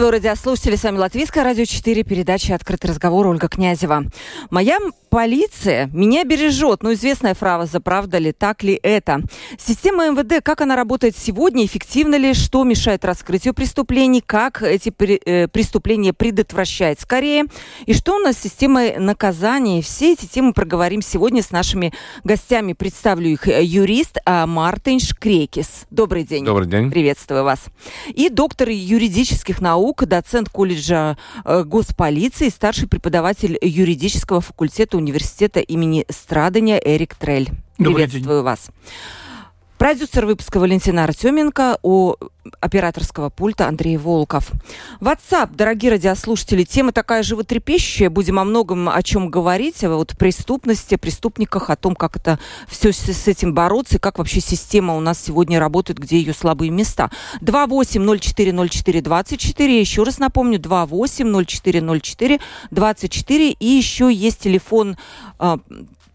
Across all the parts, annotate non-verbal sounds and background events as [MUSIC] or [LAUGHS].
Приветствую, радиослушатели. С вами Латвийское радио 4, передача «Открытый разговор» Ольга Князева. Моя полиция меня бережет. Ну, известная фраза, правда ли, так ли это? Система МВД, как она работает сегодня, эффективно ли, что мешает раскрытию преступлений, как эти э, преступления предотвращать скорее, и что у нас с системой наказаний. Все эти темы проговорим сегодня с нашими гостями. Представлю их юрист а, Мартин Шкрекис. Добрый день. Добрый день. Приветствую вас. И доктор юридических наук, доцент колледжа э, госполиции, старший преподаватель юридического факультета университета имени Страдания Эрик Трель. Добрый Приветствую день. вас. Продюсер выпуска Валентина Артеменко, у операторского пульта Андрей Волков. WhatsApp, дорогие радиослушатели, тема такая животрепещущая. Будем о многом о чем говорить, о вот преступности, преступниках, о том, как это все с, с этим бороться, и как вообще система у нас сегодня работает, где ее слабые места. 28040424, еще раз напомню, 28040424, и еще есть телефон а,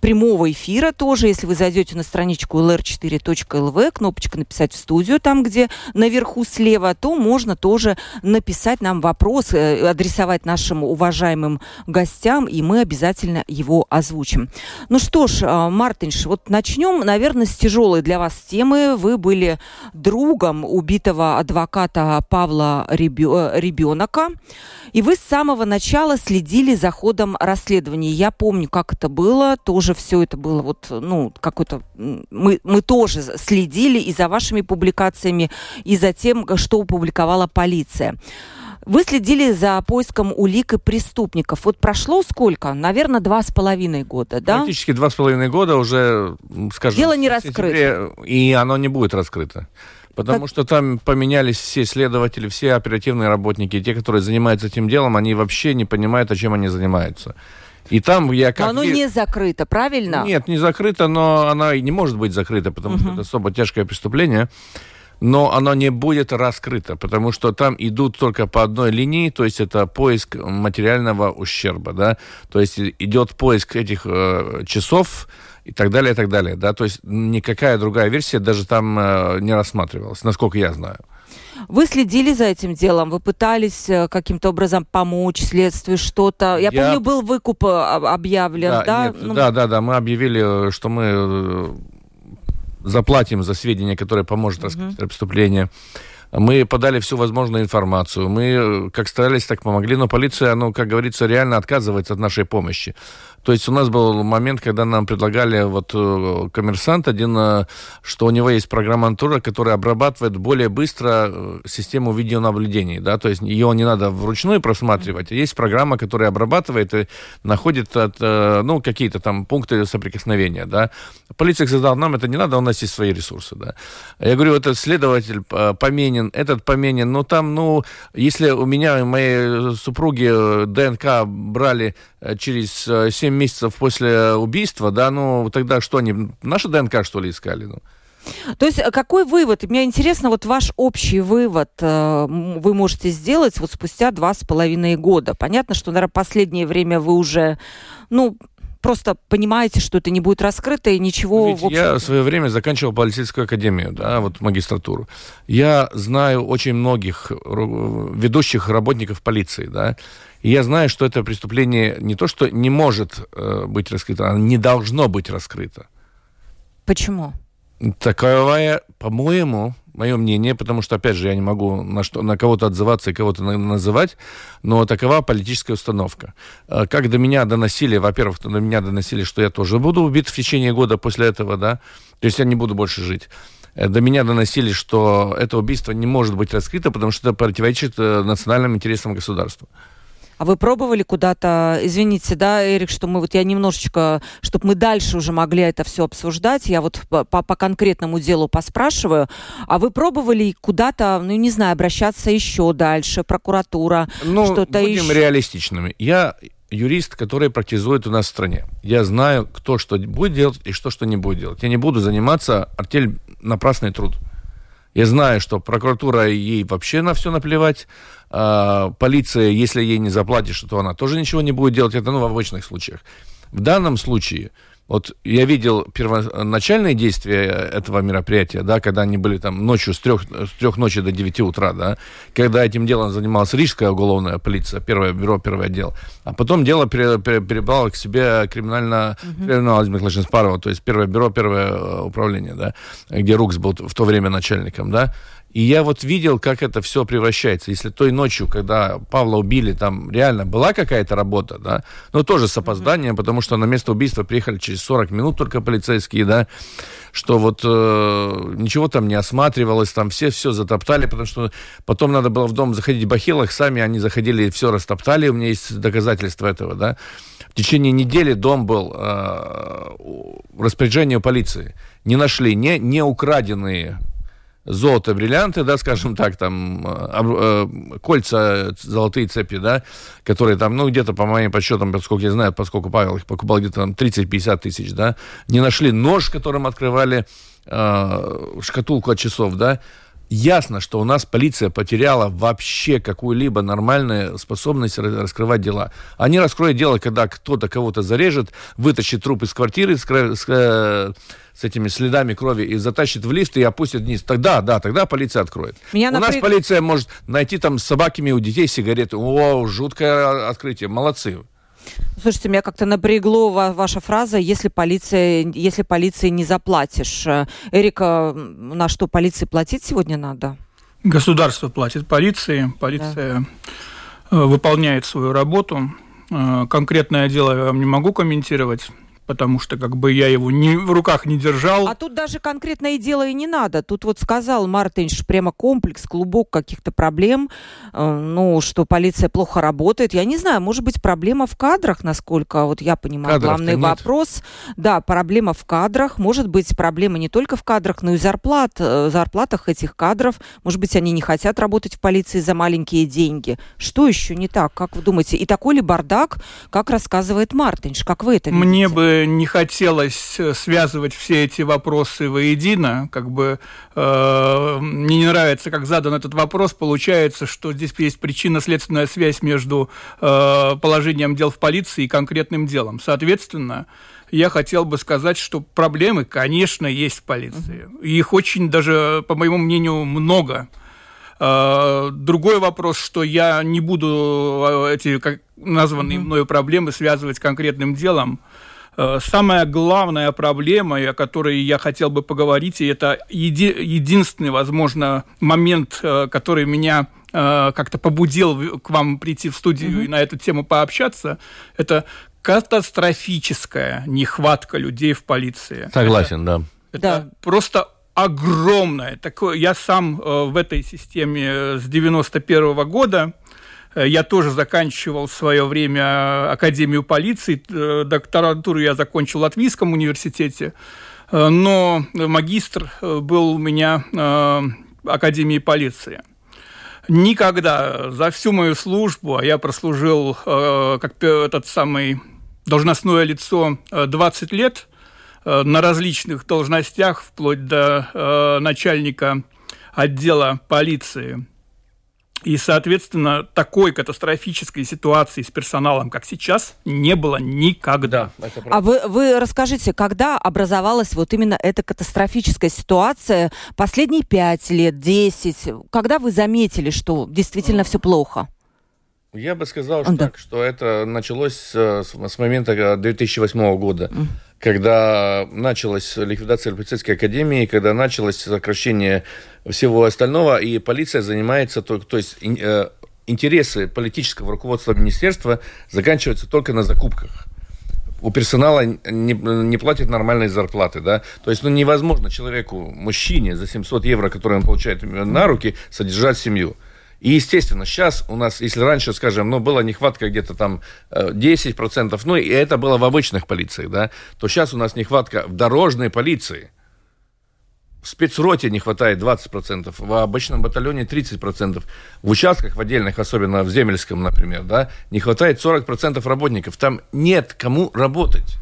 прямого эфира тоже, если вы зайдете на страничку lr4.lv, кнопочка «Написать в студию», там, где наверху слева, то можно тоже написать нам вопрос, э, адресовать нашим уважаемым гостям, и мы обязательно его озвучим. Ну что ж, э, Мартинш, вот начнем, наверное, с тяжелой для вас темы. Вы были другом убитого адвоката Павла Ребенка, и вы с самого начала следили за ходом расследования. Я помню, как это было, тоже все это было вот, ну, какой-то... Мы, мы тоже следили и за вашими публикациями, и за тем, что опубликовала полиция. Вы следили за поиском улик и преступников. Вот прошло сколько? Наверное, два с половиной года, да? Практически два с половиной года уже, скажем... Дело не раскрыто. И оно не будет раскрыто. Потому как... что там поменялись все следователи, все оперативные работники, те, которые занимаются этим делом, они вообще не понимают, о чем они занимаются. И там я как... Но оно не закрыто, правильно? Нет, не закрыто, но оно и не может быть закрыто, потому uh-huh. что это особо тяжкое преступление. Но оно не будет раскрыто, потому что там идут только по одной линии, то есть это поиск материального ущерба, да, то есть идет поиск этих э, часов и так далее, и так далее, да, то есть никакая другая версия даже там э, не рассматривалась, насколько я знаю. Вы следили за этим делом? Вы пытались э, каким-то образом помочь следствию, что-то? Я, Я помню, был выкуп э, объявлен, да? Да, нет, ну... да, да, да. Мы объявили, что мы э, заплатим за сведения, которые поможет раскрыть угу. преступление. Мы подали всю возможную информацию. Мы как старались, так помогли. Но полиция, ну, как говорится, реально отказывается от нашей помощи. То есть у нас был момент, когда нам предлагали вот э, коммерсант один, э, что у него есть программа Антура, которая обрабатывает более быстро э, систему видеонаблюдений, да, то есть ее не надо вручную просматривать, есть программа, которая обрабатывает и находит от, ну, какие-то там пункты соприкосновения, да. Полиция сказала, нам это не надо, у нас есть свои ресурсы, да. Я говорю, этот следователь поменен, этот поменен, но там, ну, если у меня и моей супруги ДНК брали через 7 месяцев после убийства, да, ну, тогда что они, наши ДНК, что ли, искали, ну? То есть э, какой вывод? Мне интересно, вот ваш общий вывод э, вы можете сделать вот спустя два с половиной года. Понятно, что, наверное, последнее время вы уже, ну, просто понимаете, что это не будет раскрыто и ничего... Ведь я в свое время заканчивал полицейскую академию, да, вот магистратуру. Я знаю очень многих ведущих работников полиции, да, и я знаю, что это преступление не то, что не может э, быть раскрыто, оно не должно быть раскрыто. Почему? Таковая, по-моему, мое мнение, потому что, опять же, я не могу на, что, на кого-то отзываться и кого-то на, называть, но такова политическая установка. Э, как до меня доносили, во-первых, до меня доносили, что я тоже буду убит в течение года после этого, да, то есть я не буду больше жить. Э, до меня доносили, что это убийство не может быть раскрыто, потому что это противоречит э, национальным интересам государства. А вы пробовали куда-то, извините, да, Эрик, что мы вот я немножечко, чтобы мы дальше уже могли это все обсуждать, я вот по, по конкретному делу поспрашиваю, а вы пробовали куда-то, ну не знаю, обращаться еще дальше, прокуратура, ну, что-то будем еще? реалистичными. Я юрист, который практикует у нас в стране. Я знаю, кто что будет делать и что что не будет делать. Я не буду заниматься артель напрасный труд. Я знаю, что прокуратура ей вообще на все наплевать. А, полиция, если ей не заплатишь, то она тоже ничего не будет делать. Это ну, в обычных случаях. В данном случае вот я видел первоначальные действия этого мероприятия, да, когда они были там ночью с трех, с трех ночи до 9 утра, да, когда этим делом занималась Рижская уголовная полиция, первое бюро, первый отдел. А потом дело перебрало к себе криминально, криминал то есть первое бюро, первое э, управление, да, где Рукс был в то время начальником, да. И я вот видел, как это все превращается. Если той ночью, когда Павла убили, там реально была какая-то работа, да, но тоже с опозданием, mm-hmm. потому что на место убийства приехали через 40 минут только полицейские, да, что вот э, ничего там не осматривалось, там все все затоптали, потому что потом надо было в дом заходить в бахилах, сами они заходили и все растоптали, у меня есть доказательства этого, да. В течение недели дом был э, в распоряжении полиции. Не нашли не, не украденные золото, бриллианты, да, скажем так, там, э, э, кольца, золотые цепи, да, которые там, ну, где-то, по моим подсчетам, поскольку я знаю, поскольку Павел их покупал где-то там 30-50 тысяч, да, не нашли нож, которым открывали э, шкатулку от часов, да, ясно, что у нас полиция потеряла вообще какую-либо нормальную способность раскрывать дела. Они раскроют дело, когда кто-то кого-то зарежет, вытащит труп из квартиры, с, с, с этими следами крови и затащит в лифт и опустит вниз. Тогда, да, тогда полиция откроет. Меня у напряг... нас полиция может найти там с собаками у детей сигареты. О, жуткое открытие. Молодцы. Слушайте, меня как-то напрягло ваша фраза, если полиция, если полиции не заплатишь. Эрика, на что полиции платить сегодня надо? Государство платит полиции, полиция да. Э, выполняет свою работу. Э, конкретное дело я вам не могу комментировать потому что как бы я его не, в руках не держал. А тут даже конкретное дело и не надо. Тут вот сказал Мартинш прямо комплекс, клубок каких-то проблем, э, ну, что полиция плохо работает. Я не знаю, может быть, проблема в кадрах, насколько вот я понимаю, главный нет. вопрос. Да, проблема в кадрах. Может быть, проблема не только в кадрах, но и зарплат, э, зарплатах этих кадров. Может быть, они не хотят работать в полиции за маленькие деньги. Что еще не так? Как вы думаете? И такой ли бардак, как рассказывает Мартинш? Как вы это видите? Мне бы не хотелось э, связывать все эти вопросы воедино, как бы э, мне не нравится, как задан этот вопрос, получается, что здесь есть причинно-следственная связь между э, положением дел в полиции и конкретным делом. Соответственно, я хотел бы сказать, что проблемы, конечно, есть в полиции. Их очень даже, по моему мнению, много. Э, другой вопрос, что я не буду э, эти названные мною проблемы связывать с конкретным делом. Э, самая главная проблема, о которой я хотел бы поговорить, и это еди- единственный, возможно, момент, э, который меня э, как-то побудил к вам прийти в студию mm-hmm. и на эту тему пообщаться, это катастрофическая нехватка людей в полиции. Согласен, это, да. Это да. просто огромное. Такое, я сам в этой системе с 91 -го года я тоже заканчивал в свое время Академию полиции. Э, докторантуру я закончил в Латвийском университете. Э, но магистр был у меня Академии полиции. Никогда за всю мою службу, а я прослужил как этот самый должностное лицо 20 лет на различных должностях, вплоть до начальника отдела полиции и, соответственно, такой катастрофической ситуации с персоналом, как сейчас, не было никогда. А вы, вы расскажите, когда образовалась вот именно эта катастрофическая ситуация? Последние пять лет, десять? Когда вы заметили, что действительно все плохо? Я бы сказал, что, да. так, что это началось с, с момента 2008 года. Mm когда началась ликвидация полицейской академии, когда началось сокращение всего остального, и полиция занимается, то, то есть э, интересы политического руководства министерства заканчиваются только на закупках у персонала не, не платят нормальные зарплаты, да, то есть, ну, невозможно человеку, мужчине за 700 евро, которые он получает на руки, содержать семью. И, естественно, сейчас у нас, если раньше, скажем, ну, была нехватка где-то там 10%, э, ну, и это было в обычных полициях, да, то сейчас у нас нехватка в дорожной полиции. в спецроте не хватает 20%, в обычном батальоне 30%, в участках в отдельных, особенно в Земельском, например, да, не хватает 40% работников. Там нет кому работать.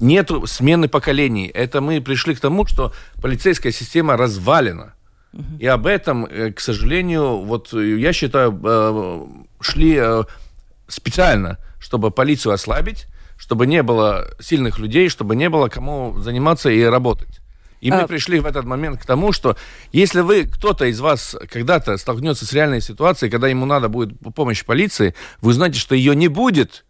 Нет смены поколений. Это мы пришли к тому, что полицейская система развалена. И об этом, э, к сожалению, вот я считаю, э, шли э, специально, чтобы полицию ослабить, чтобы не было сильных людей, чтобы не было кому заниматься и работать. И мы а... пришли в этот момент к тому, что если вы, кто-то из вас когда-то столкнется с реальной ситуацией, когда ему надо будет помощь полиции, вы знаете, что ее не будет.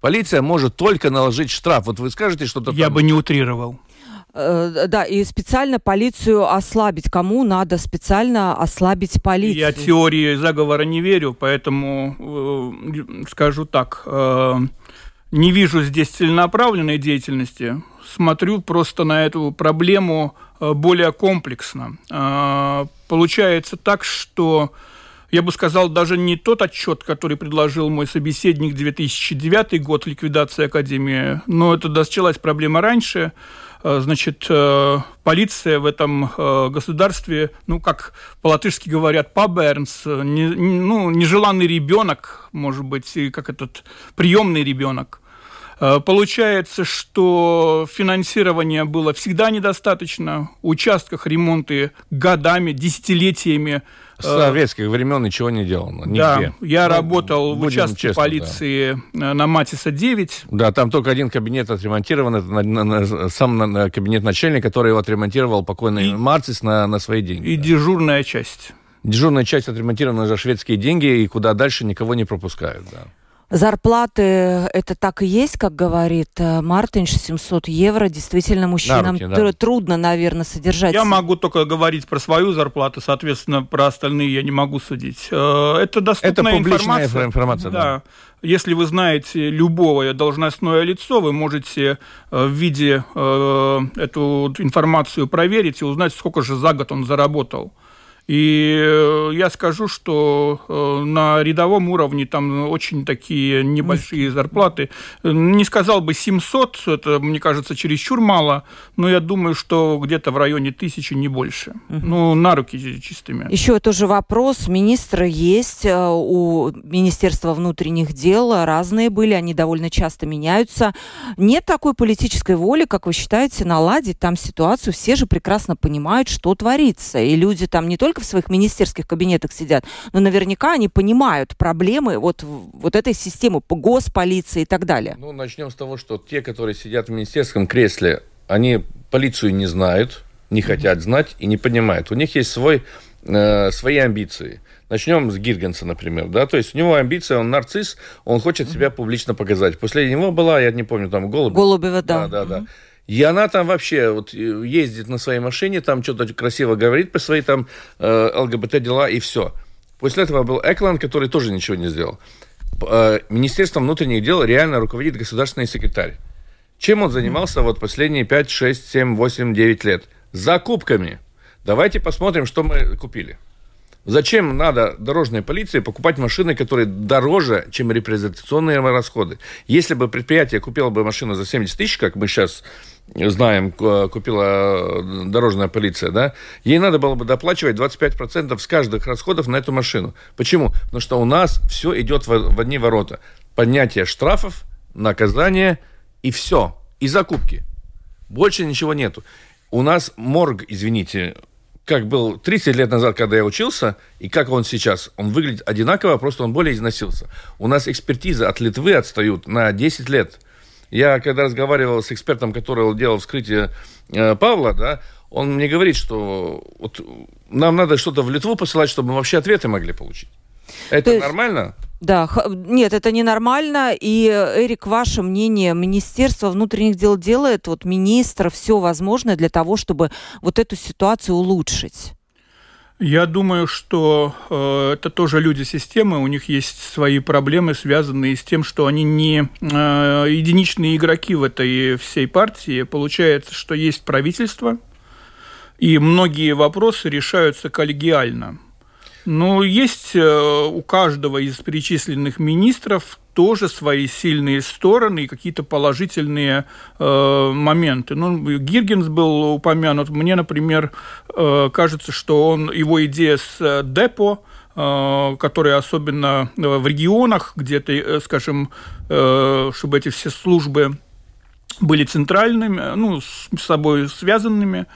Полиция может только наложить штраф. Вот вы скажете что-то... Я там... бы не утрировал. Э, да, и специально полицию ослабить. Кому надо специально ослабить полицию? Я теории заговора не верю, поэтому э, скажу так. Э, не вижу здесь целенаправленной деятельности смотрю просто на эту проблему э, более комплексно. А, получается так, что я бы сказал, даже не тот отчет, который предложил мой собеседник 2009 год, ликвидация Академии, но это началась проблема раньше. Э, значит, э, полиция в этом государстве, ну, как по-латышски говорят, пабернс, не, ну, нежеланный ребенок, может быть, как этот приемный ребенок. Э, получается, что финансирования было всегда недостаточно, участках ремонты годами, десятилетиями. С советских времен ничего не делано, нигде. Да, я ну, работал в участке честно, полиции да. на Матиса 9. Да, там только один кабинет отремонтирован, это на, на, на, сам на, кабинет начальника, который его отремонтировал покойный и, Марцис на, на свои деньги. И да. дежурная часть. Дежурная часть отремонтирована за шведские деньги, и куда дальше никого не пропускают, да. Зарплаты это так и есть, как говорит э, Мартинш, 700 евро. Действительно, мужчинам руки, да. трудно, наверное, содержать. Я могу только говорить про свою зарплату, соответственно, про остальные я не могу судить. Э, это доступная это информация. информация. Да. да. Если вы знаете любое должностное лицо, вы можете э, в виде эту информацию проверить и узнать, сколько же за год он заработал. И э, я скажу, что э, на рядовом уровне там очень такие небольшие зарплаты. Не сказал бы 700, это, мне кажется, чересчур мало, но я думаю, что где-то в районе тысячи, не больше. Ну, на руки чистыми. Еще тоже вопрос. Министры есть э, у Министерства внутренних дел, разные были, они довольно часто меняются. Нет такой политической воли, как вы считаете, наладить там ситуацию. Все же прекрасно понимают, что творится. И люди там не только в своих министерских кабинетах сидят, но наверняка они понимают проблемы вот, вот этой системы госполиции и так далее. Ну, начнем с того, что те, которые сидят в министерском кресле, они полицию не знают, не хотят знать и не понимают. У них есть свой, э, свои амбиции. Начнем с Гиргенса, например, да, то есть у него амбиция, он нарцисс, он хочет себя публично показать. После него была, я не помню, там Голубева. Голубева, да. Да, да, да. И она там вообще вот э, ездит на своей машине, там что-то красиво говорит по своей там э, ЛГБТ-дела, и все. После этого был Экланд, который тоже ничего не сделал. Э, Министерством внутренних дел реально руководит государственный секретарь. Чем он занимался вот последние 5, 6, 7, 8, 9 лет? Закупками. Давайте посмотрим, что мы купили. Зачем надо дорожной полиции покупать машины, которые дороже, чем репрезентационные расходы? Если бы предприятие купило бы машину за 70 тысяч, как мы сейчас знаем, купила э, дорожная полиция, да, ей надо было бы доплачивать 25% с каждых расходов на эту машину. Почему? Потому что у нас все идет в, одни ворота. Поднятие штрафов, наказание и все. И закупки. Больше ничего нету. У нас морг, извините, как был 30 лет назад, когда я учился, и как он сейчас. Он выглядит одинаково, просто он более износился. У нас экспертизы от Литвы отстают на 10 лет. Я когда разговаривал с экспертом, который делал вскрытие э, Павла, да, он мне говорит, что вот нам надо что-то в Литву посылать, чтобы мы вообще ответы могли получить. Это есть, нормально? Да, нет, это ненормально. И, Эрик, ваше мнение, Министерство внутренних дел делает, вот министр, все возможное для того, чтобы вот эту ситуацию улучшить? Я думаю, что э, это тоже люди системы, у них есть свои проблемы, связанные с тем, что они не э, единичные игроки в этой всей партии. Получается, что есть правительство, и многие вопросы решаются коллегиально. Но есть э, у каждого из перечисленных министров тоже свои сильные стороны и какие-то положительные э, моменты. Ну, Гиргенс был упомянут. Мне, например, э, кажется, что он, его идея с э, депо, э, которые особенно в регионах, где-то, скажем, чтобы эти все службы были центральными, ну, с собой связанными,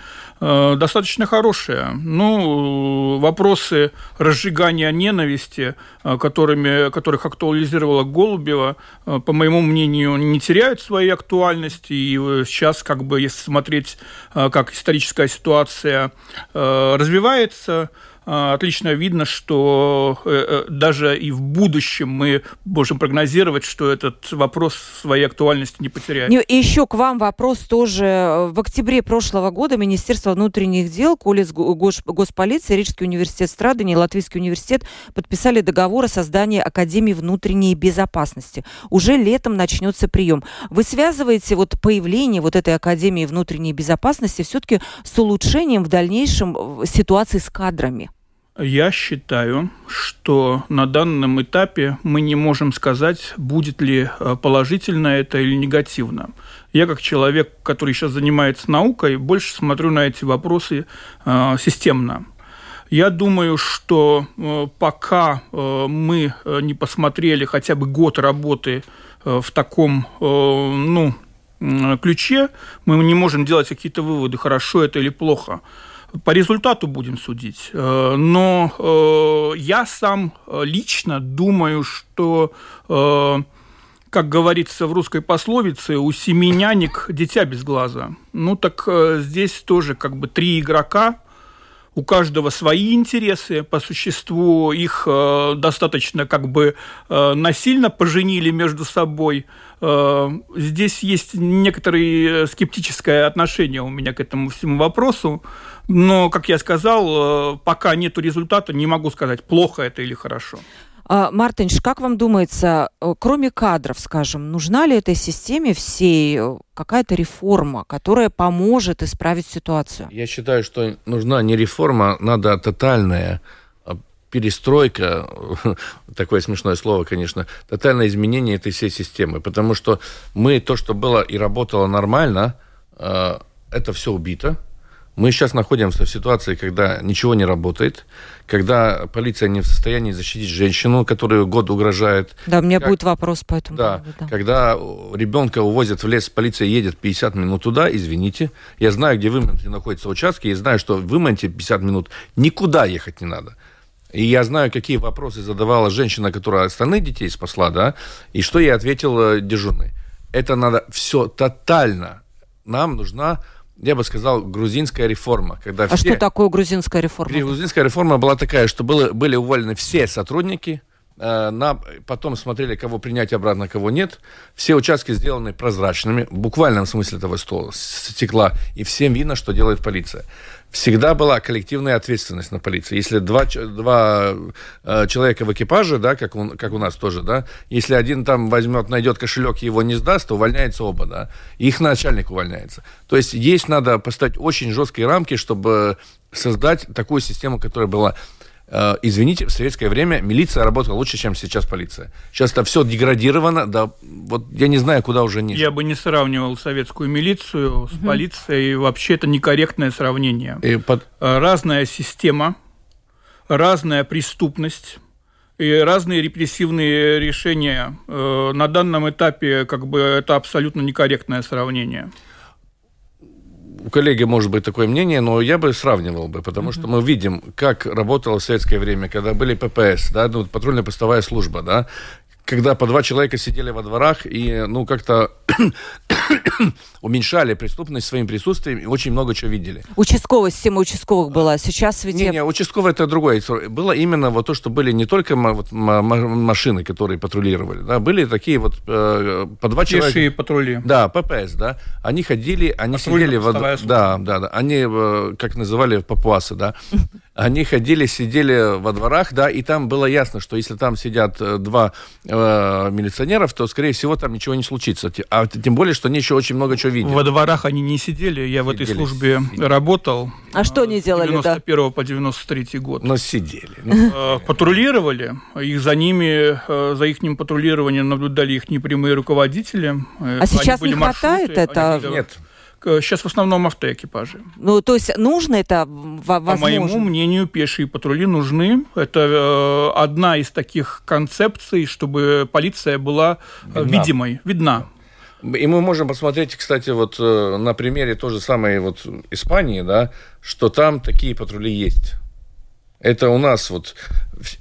достаточно хорошие. Ну, вопросы разжигания ненависти, э, которыми, которых актуализировала Голубева, э, по моему мнению, не теряют своей актуальности. И сейчас, как бы, если смотреть, как историческая ситуация развивается, отлично видно, что э, э, даже и в будущем мы можем прогнозировать, что этот вопрос своей актуальности не потеряет. И еще к вам вопрос тоже. В октябре прошлого года Министерство внутренних дел, Колец Госполиции, Рижский университет Страдания и Латвийский университет подписали договор о создании Академии внутренней безопасности. Уже летом начнется прием. Вы связываете вот появление вот этой Академии внутренней безопасности все-таки с улучшением в дальнейшем э, ситуации с кадрами? Я считаю, что на данном этапе мы не можем сказать, будет ли э, положительно это или негативно. Я как человек, который сейчас занимается наукой, больше смотрю на эти вопросы э, системно. Я думаю, что э, пока э, мы э, не посмотрели хотя бы год работы э, в таком, э, ну, ключе, мы не можем делать какие-то выводы, хорошо это или плохо. По результату будем судить. Э, но э, я сам э, лично думаю, что, как говорится в русской пословице, у семи нянек дитя без глаза. Ну так здесь тоже как бы три игрока, у каждого свои интересы, по существу их достаточно как бы насильно поженили между собой. здесь есть некоторое скептическое отношение у меня к этому всему вопросу. Но, как я сказал, э, пока нет результата, не могу сказать, плохо это или хорошо. А, Мартинш, как вам думается, э, кроме кадров, скажем, нужна ли этой системе всей э, какая-то реформа, которая поможет исправить ситуацию? Я считаю, что нужна не реформа, надо тотальная перестройка, [LAUGHS] такое смешное слово, конечно, тотальное изменение этой всей системы, потому что мы то, что было и работало нормально, это все убито, мы сейчас находимся в ситуации, когда ничего не работает, когда полиция не в состоянии защитить женщину, которую год угрожает. Да, у меня как, будет вопрос по этому да, поводу. Да. Когда ребенка увозят в лес, полиция едет 50 минут туда, извините. Я знаю, где в Иманте находятся участки, и знаю, что в Иманте 50 минут никуда ехать не надо. И я знаю, какие вопросы задавала женщина, которая остальных детей спасла, да, и что ей ответил э, дежурный. Это надо все тотально. Нам нужна я бы сказал, грузинская реформа. Когда а все... что такое грузинская реформа? Грузинская реформа была такая, что было, были уволены все сотрудники, э, на, потом смотрели, кого принять обратно, кого нет. Все участки сделаны прозрачными, в буквальном смысле этого стола, стекла, и всем видно, что делает полиция всегда была коллективная ответственность на полиции. Если два, два э, человека в экипаже, да, как, у, как у нас тоже, да, если один там возьмет, найдет кошелек и его не сдаст, то увольняется оба, да, их начальник увольняется. То есть есть надо поставить очень жесткие рамки, чтобы создать такую систему, которая была извините, в советское время милиция работала лучше, чем сейчас полиция. Сейчас это все деградировано, да, вот я не знаю, куда уже нет. Я бы не сравнивал советскую милицию с угу. полицией, вообще это некорректное сравнение. И под... Э, разная система, разная преступность, и разные репрессивные решения. Э, на данном этапе как бы это абсолютно некорректное сравнение у коллеги может быть такое мнение, но я бы сравнивал бы, потому mm-hmm. что мы видим, как работало в советское время, когда были ППС, да, ну, патрульно-постовая служба, да, когда по два человека сидели во дворах и, ну, как-то [COUGHS] уменьшали преступность своим присутствием и очень много чего видели. Участковая система участковых была. Сейчас ведь... Не, не, участковая это другое. Было именно вот то, что были не только вот, машины, которые патрулировали, да, были такие вот э, по два Пешие человека. патрули. Да, ППС, да. Они ходили, они сидели... В... Да, да, да. Они, э, как называли, папуасы, да. [LAUGHS] они ходили, сидели во дворах, да, и там было ясно, что если там сидят э, два э, милиционеров, то, скорее всего, там ничего не случится. А тем более, что они еще очень много чего видели. Во дворах они не сидели, я сидели, в этой службе сидели. работал. А что они делали, 91 да? по 93 год. Но сидели. Ну. Э, патрулировали, их за ними, э, за их патрулированием наблюдали их непрямые руководители. А сейчас не хватает это? Нет. Сейчас в основном автоэкипажи. Ну, то есть нужно это возможно? По моему мнению, пешие патрули нужны. Это э, одна из таких концепций, чтобы полиция была э, видна. видимой, видна. И мы можем посмотреть, кстати, вот э, на примере той же самой вот Испании, да, что там такие патрули есть. Это у нас вот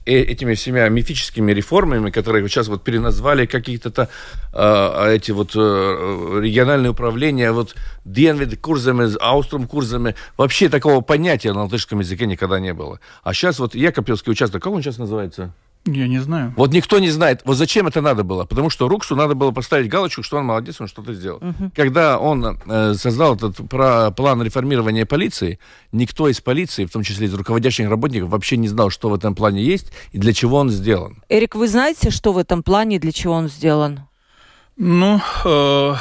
э, этими всеми мифическими реформами, которые сейчас вот переназвали какие-то э, эти вот э, региональные управления, вот Денвид курсами, Ауструм курсами, вообще такого понятия на латышском языке никогда не было. А сейчас вот Якопьевский участок, как он сейчас называется? Я не знаю. Вот никто не знает. Вот зачем это надо было? Потому что Руксу надо было поставить галочку, что он молодец, он что-то сделал. Угу. Когда он э, создал этот про план реформирования полиции, никто из полиции, в том числе из руководящих работников, вообще не знал, что в этом плане есть и для чего он сделан. Эрик, вы знаете, что в этом плане и для чего он сделан? Ну, э,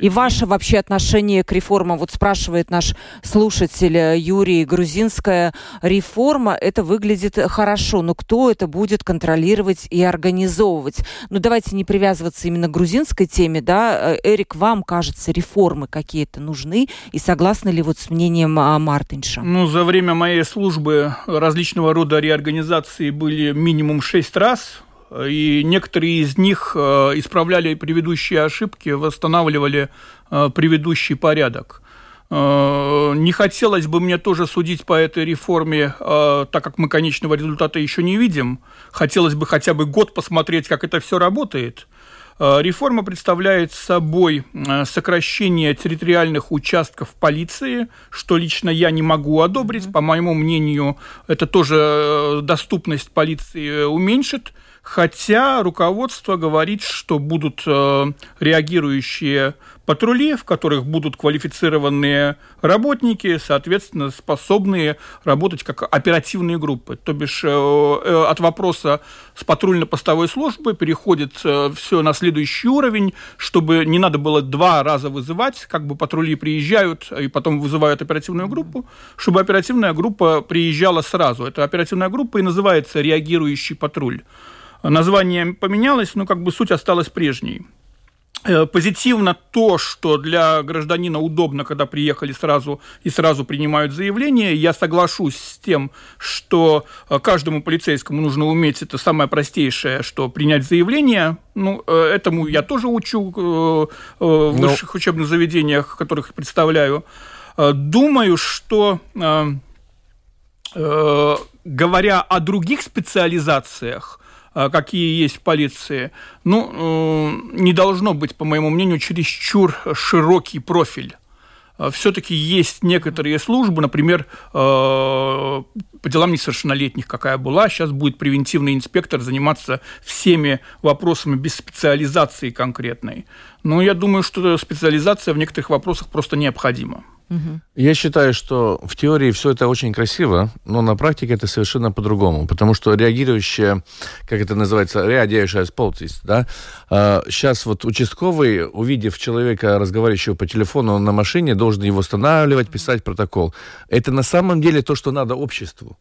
и ваше вообще отношение к реформам? Вот спрашивает наш слушатель э, Юрий, грузинская реформа, это выглядит хорошо, но кто это будет контролировать и организовывать? Ну, давайте не привязываться именно к грузинской теме, да. Э, Эрик, вам кажется, реформы какие-то нужны? И согласны ли вот с мнением а, Мартинша? Ну, за время моей службы различного рода реорганизации были минимум шесть раз и некоторые из них э, исправляли предыдущие ошибки, восстанавливали э, предыдущий порядок. Э, не хотелось бы мне тоже судить по этой реформе, так как мы конечного результата еще не видим. Хотелось бы хотя бы год посмотреть, как это все работает. Реформа представляет собой сокращение территориальных участков полиции, что лично я не могу одобрить. По моему мнению, это тоже доступность полиции уменьшит хотя руководство говорит, что будут э, реагирующие патрули, в которых будут квалифицированные работники, соответственно, способные работать как оперативные группы. То бишь э, э, от вопроса с патрульно-постовой службы переходит все на следующий уровень, чтобы не надо было два раза вызывать, как бы патрули приезжают и потом вызывают оперативную группу, чтобы оперативная группа приезжала сразу. Эта оперативная группа и называется реагирующий патруль. Название поменялось, но как бы суть осталась прежней. Э, позитивно то, что для гражданина удобно, когда приехали сразу и сразу принимают заявление. Я соглашусь с тем, что э, каждому полицейскому нужно уметь это самое простейшее, что принять заявление. Ну, э, этому я тоже учу в ну. высших Но... учебных заведениях, которых представляю. Думаю, что говоря о других специализациях, какие есть в полиции, ну, э, не должно быть, по моему мнению, чересчур широкий профиль. А, Все-таки есть некоторые службы, например, э, по делам несовершеннолетних, какая была, сейчас будет превентивный инспектор заниматься всеми вопросами без специализации конкретной. Но я думаю, что специализация в некоторых вопросах просто необходима. Я считаю, что в теории все это очень красиво, но на практике это совершенно по-другому, потому что реагирующая, как это называется, реагирующая сполтис, да, сейчас а, вот участковый, увидев человека, разговаривающего по телефону на машине, должен его останавливать, писать протокол. Это на самом деле то, что надо обществу.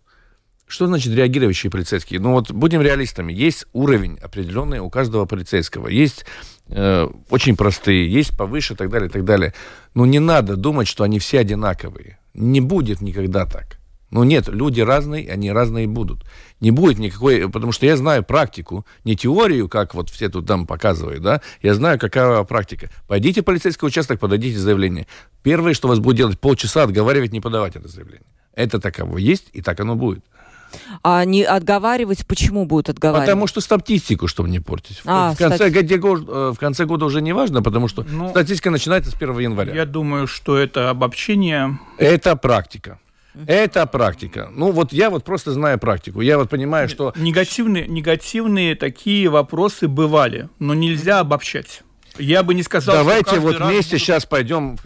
Что значит реагирующие полицейские? Ну вот будем реалистами. Есть уровень определенный у каждого полицейского. Есть э, очень простые, есть повыше и так далее, и так далее. Но не надо думать, что они все одинаковые. Не будет никогда так. Ну нет, люди разные, они разные будут. Не будет никакой, потому что я знаю практику, не теорию, как вот все тут там показывают, да, я знаю, какая практика. Пойдите в полицейский участок, подадите заявление. Первое, что вас будет делать, полчаса отговаривать, не подавать это заявление. Это таково есть, и так оно будет. А не отговаривать, почему будут отговаривать? Потому что статистику, чтобы не портить. А, в, конце года, э, в конце года уже не важно, потому что ну, статистика начинается с 1 января. Я думаю, что это обобщение. Это практика. Это практика. Ну, вот я вот просто знаю практику. Я вот понимаю, что... Негативные, негативные такие вопросы бывали, но нельзя обобщать. Я бы не сказал, Давайте что вот вместе будут- сейчас пойдем,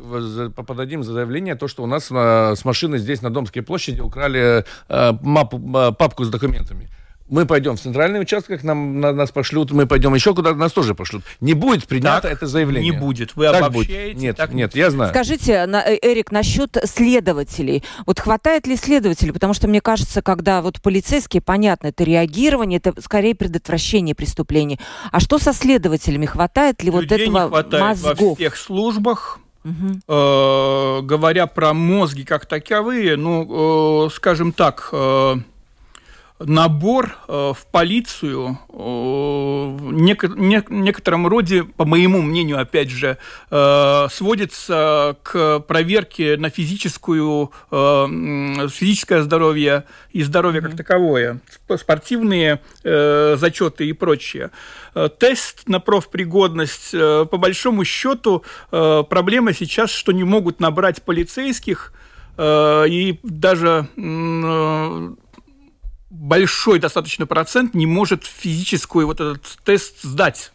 подадим заявление, то, что у нас на- с машины здесь на Домской площади украли э, мапу- э, папку с документами. Мы пойдем в центральный участок, нам, на- нас пошлют, мы пойдем еще куда-то, нас тоже пошлют. Не будет принято Так это заявление. не будет. Вы Так обобщаете, будет. Нет, так нет, я знаю. Скажите, на- э, Эрик, насчет следователей. Вот хватает ли следователей? Потому что мне кажется, когда вот полицейские, понятно, это реагирование, это скорее предотвращение преступлений. А что со следователями? Хватает ли вот Людей этого не хватает во мозгов? всех службах. Мгм. Э, говоря про мозги как таковые, ну, э, скажем так, э, набор э, в полицию э, в неко- не- некотором роде, по моему мнению, опять же, э, сводится к проверке на физическую, физическое здоровье и здоровье как таковое, сп- спортивные зачеты и прочее. Тест на профпригодность, по большому счету, проблема сейчас, что не могут набрать полицейских, и даже большой достаточно процент не может физическую вот этот тест сдать.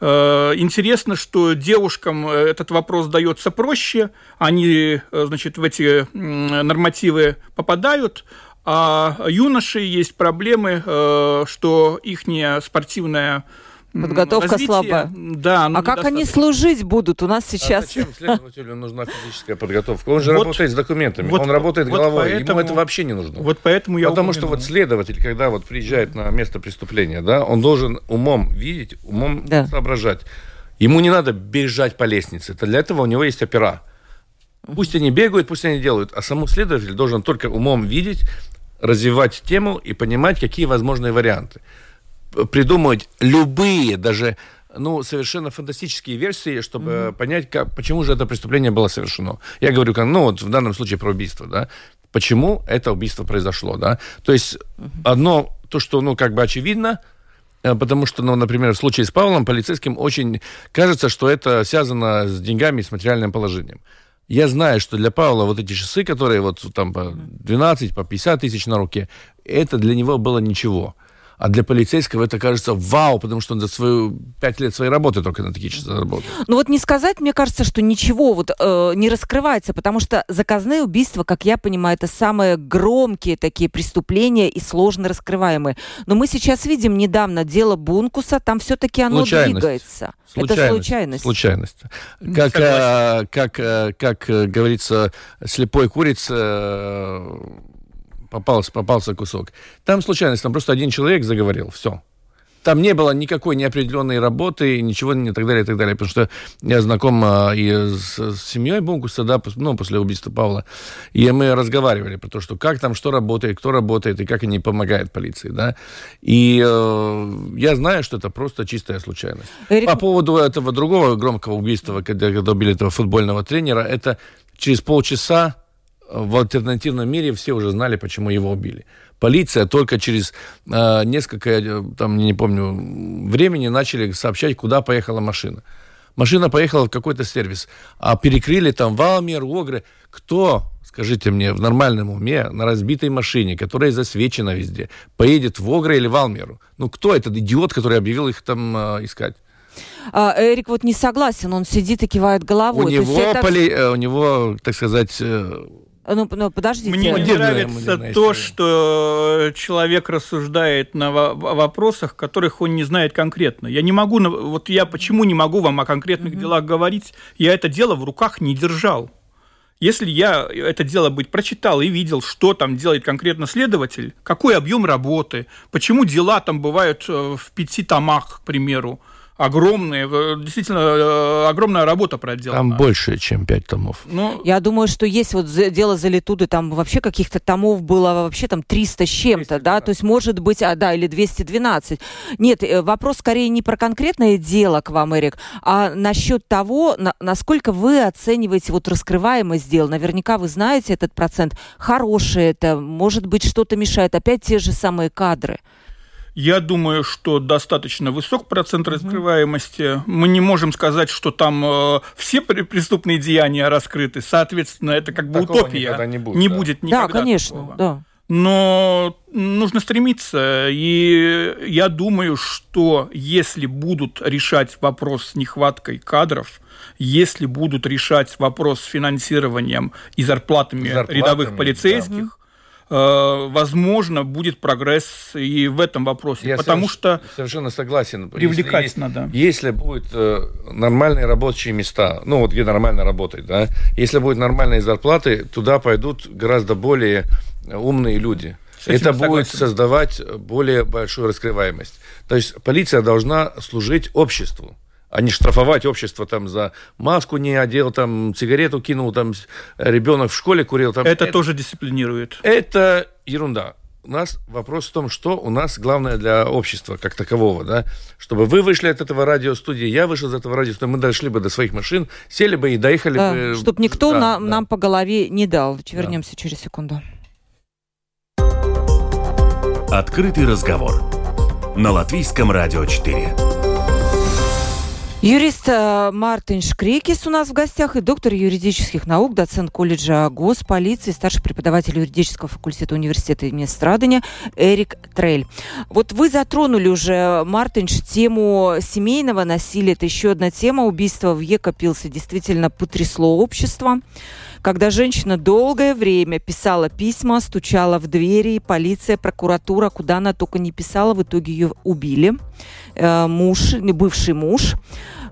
Э, Интересно, что девушкам э, этот вопрос дается проще, они, э, значит, в эти нормативы попадают, а юноши есть проблемы, что их спортивная Подготовка развитие, слабая. Да, А как они служить будут? У нас А сейчас... зачем следователю нужна физическая подготовка? Он же Вот- работает с документами, вот- он работает вот головой, поэтому- ему это вообще не нужно. Вот поэтому я Потому что вот следователь, когда вот приезжает на место преступления, да, он должен умом видеть, умом Да. соображать. Ему не надо бежать по лестнице. Это для этого у него есть опера. Пусть они бегают, пусть они делают. А саму следователь должен только умом видеть, развивать тему и понимать, какие возможные варианты. Придумывать любые, даже ну, совершенно фантастические версии, чтобы понять, как, почему же это преступление было совершено. Я говорю, как, ну, вот в данном случае про убийство, да. Почему это убийство произошло, да. То есть одно, то, что, ну, как бы очевидно, Э, Потому что, ну, например, в случае с Павлом полицейским очень кажется, что это связано с деньгами и с материальным положением. Я знаю, что для Павла вот эти часы, которые вот там по 12, по 50 тысяч на руке, это для него было ничего. А для полицейского это кажется вау, потому что он за свою пять лет своей работы только на такие часы заработал. Ну вот не сказать, мне кажется, что ничего вот э, не раскрывается, потому что заказные убийства, как я понимаю, это самые громкие такие преступления и сложно раскрываемые. Но мы сейчас видим недавно дело Бункуса, там все-таки оно Случайность. двигается. Это случайность. Случайность. Как, э, как, э, как э, говорится, слепой курица э, попался, попался кусок. Там случайность, там просто один человек заговорил, все. Там не было никакой неопределенной работы, ничего и так далее, и так далее. Потому что я знаком а, и с, с семьей Бункуса, да, ну, после убийства Павла. И мы разговаривали про то, что как там, что работает, кто работает, и как они помогают полиции, да. И э, я знаю, что это просто чистая случайность. Эрик- По поводу этого другого громкого убийства, когда, когда убили этого футбольного тренера, это через полчаса в альтернативном мире все уже знали, почему его убили. Полиция только через э, несколько, э, там, не помню, времени начали сообщать, куда поехала машина. Машина поехала в какой-то сервис, а перекрыли там Валмер, Огры. Кто, скажите мне, в нормальном уме на разбитой машине, которая засвечена везде, поедет в Огры или Валмеру? Ну, кто этот идиот, который объявил их там э, искать? А, Эрик вот не согласен, он сидит и кивает головой. У То есть него, это- поли- э, у него, так сказать, э, Ну, ну, подождите. Мне не нравится то, что человек рассуждает на во- во- вопросах, которых он не знает конкретно. Я не могу, вот я почему не могу вам о конкретных делах говорить? Я это дело в руках не держал. Если я это дело быть прочитал и видел, что там делает конкретно следователь, какой объем работы, почему дела там бывают э, в пяти томах, к примеру, огромные, действительно э, огромная работа проделана. там больше, чем пять томов. Ну, Я думаю, что есть вот дело за Литуды, там вообще каких-то томов было вообще там 300 с чем-то, да, то есть может быть, а, да, или 212. Нет, э, вопрос скорее не про конкретное дело к вам, Эрик, а насчет того, на- насколько вы оцениваете вот раскрываемость дел. Наверняка вы знаете этот процент. Хороший это, может быть, что-то мешает. Опять те же самые кадры. Я думаю, что достаточно высок процент раскрываемости. Мы не можем сказать, что там э, все пре- преступные деяния раскрыты. Соответственно, это как бы Такого утопия. никогда не будет, да. будет да, никогда конечно, такого. да. но нужно стремиться. И я думаю, что если будут решать вопрос с нехваткой кадров, если будут решать вопрос с финансированием и зарплатами, зарплатами рядовых полицейских, да. Возможно, будет прогресс и в этом вопросе. Я потому что совершенно согласен. Привлекательно, если, да. Если будут э, нормальные рабочие места, ну вот где нормально работать, да, если будут нормальные зарплаты, туда пойдут гораздо более умные люди. Это будет создавать более большую раскрываемость. То есть полиция должна служить обществу а не штрафовать общество там за маску не одел, там сигарету кинул, там ребенок в школе курил. Там, это, это тоже дисциплинирует. Это ерунда. У нас вопрос в том, что у нас главное для общества как такового, да, чтобы вы вышли от этого радиостудии, я вышел из этого радиостудии, мы дошли бы до своих машин, сели бы и доехали да, бы. Чтобы никто да, на, да. нам по голове не дал. Вернемся да. через секунду. Открытый разговор на Латвийском радио 4. Юрист э, Мартин Шкрекис у нас в гостях и доктор юридических наук, доцент колледжа госполиции, старший преподаватель юридического факультета университета имени Страдания Эрик Трель. Вот вы затронули уже, Мартинш, тему семейного насилия. Это еще одна тема. Убийство в Екапилсе действительно потрясло общество когда женщина долгое время писала письма, стучала в двери, полиция, прокуратура, куда она только не писала, в итоге ее убили. Э, муж, бывший муж.